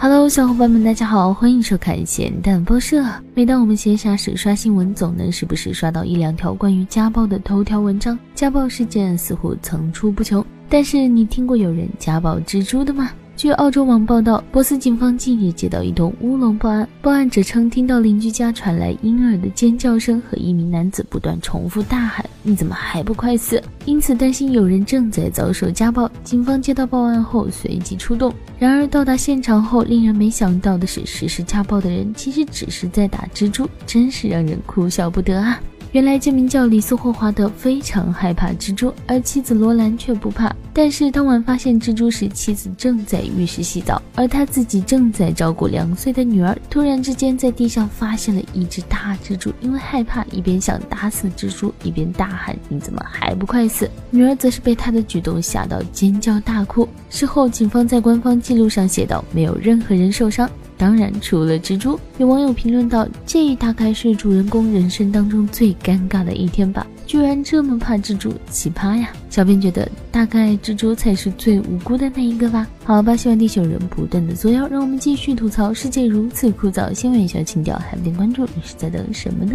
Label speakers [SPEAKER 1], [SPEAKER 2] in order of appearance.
[SPEAKER 1] Hello，小伙伴们，大家好，欢迎收看咸蛋报社。每当我们闲暇时刷新闻，总能时不时刷到一两条关于家暴的头条文章，家暴事件似乎层出不穷。但是你听过有人家暴蜘蛛的吗？据澳洲网报道，波斯警方近日接到一通乌龙报案，报案者称听到邻居家传来婴儿的尖叫声和一名男子不断重复大喊：“你怎么还不快死？”因此担心有人正在遭受家暴。警方接到报案后随即出动，然而到达现场后，令人没想到的是，实施家暴的人其实只是在打蜘蛛，真是让人哭笑不得啊！原来这名叫里斯霍华德非常害怕蜘蛛，而妻子罗兰却不怕。但是当晚发现蜘蛛时，妻子正在浴室洗澡，而他自己正在照顾两岁的女儿。突然之间，在地上发现了一只大蜘蛛，因为害怕，一边想打死蜘蛛，一边大喊：“你怎么还不快死？”女儿则是被他的举动吓到，尖叫大哭。事后，警方在官方记录上写道：“没有任何人受伤。”当然，除了蜘蛛，有网友评论道：“这大概是主人公人生当中最尴尬的一天吧，居然这么怕蜘蛛，奇葩呀！”小编觉得，大概蜘蛛才是最无辜的那一个吧。好吧，希望地球人不断的作妖，让我们继续吐槽世界如此枯燥。新闻小情调，还不点关注，你是在等什么呢？